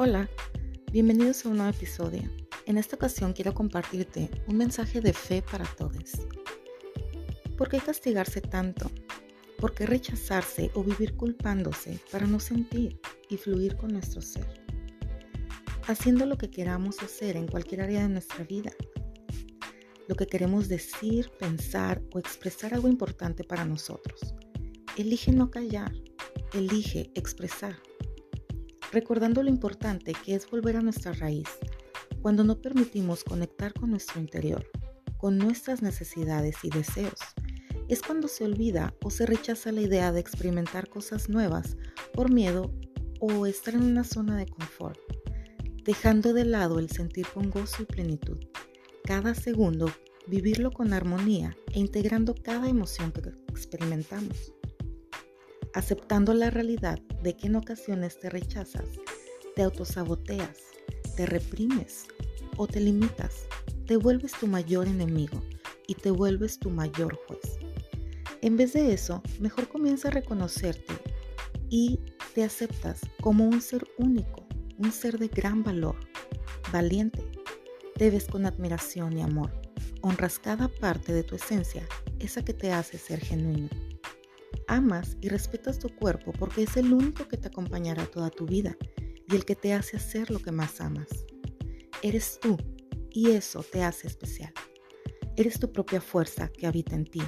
Hola, bienvenidos a un nuevo episodio. En esta ocasión quiero compartirte un mensaje de fe para todos. ¿Por qué castigarse tanto? ¿Por qué rechazarse o vivir culpándose para no sentir y fluir con nuestro ser? Haciendo lo que queramos hacer en cualquier área de nuestra vida. Lo que queremos decir, pensar o expresar algo importante para nosotros. Elige no callar, elige expresar recordando lo importante que es volver a nuestra raíz, cuando no permitimos conectar con nuestro interior, con nuestras necesidades y deseos. Es cuando se olvida o se rechaza la idea de experimentar cosas nuevas por miedo o estar en una zona de confort, dejando de lado el sentir con gozo y plenitud. Cada segundo, vivirlo con armonía e integrando cada emoción que experimentamos aceptando la realidad de que en ocasiones te rechazas, te autosaboteas, te reprimes o te limitas, te vuelves tu mayor enemigo y te vuelves tu mayor juez. En vez de eso, mejor comienza a reconocerte y te aceptas como un ser único, un ser de gran valor, valiente. Te ves con admiración y amor. Honras cada parte de tu esencia, esa que te hace ser genuino. Amas y respetas tu cuerpo porque es el único que te acompañará toda tu vida y el que te hace hacer lo que más amas. Eres tú y eso te hace especial. Eres tu propia fuerza que habita en ti.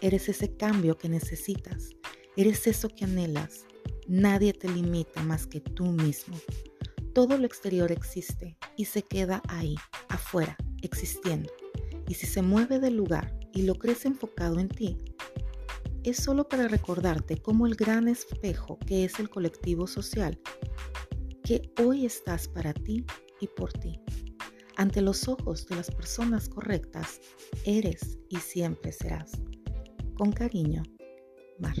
Eres ese cambio que necesitas. Eres eso que anhelas. Nadie te limita más que tú mismo. Todo lo exterior existe y se queda ahí, afuera, existiendo. Y si se mueve del lugar y lo crees enfocado en ti, es solo para recordarte cómo el gran espejo que es el colectivo social, que hoy estás para ti y por ti. Ante los ojos de las personas correctas, eres y siempre serás. Con cariño, Mar.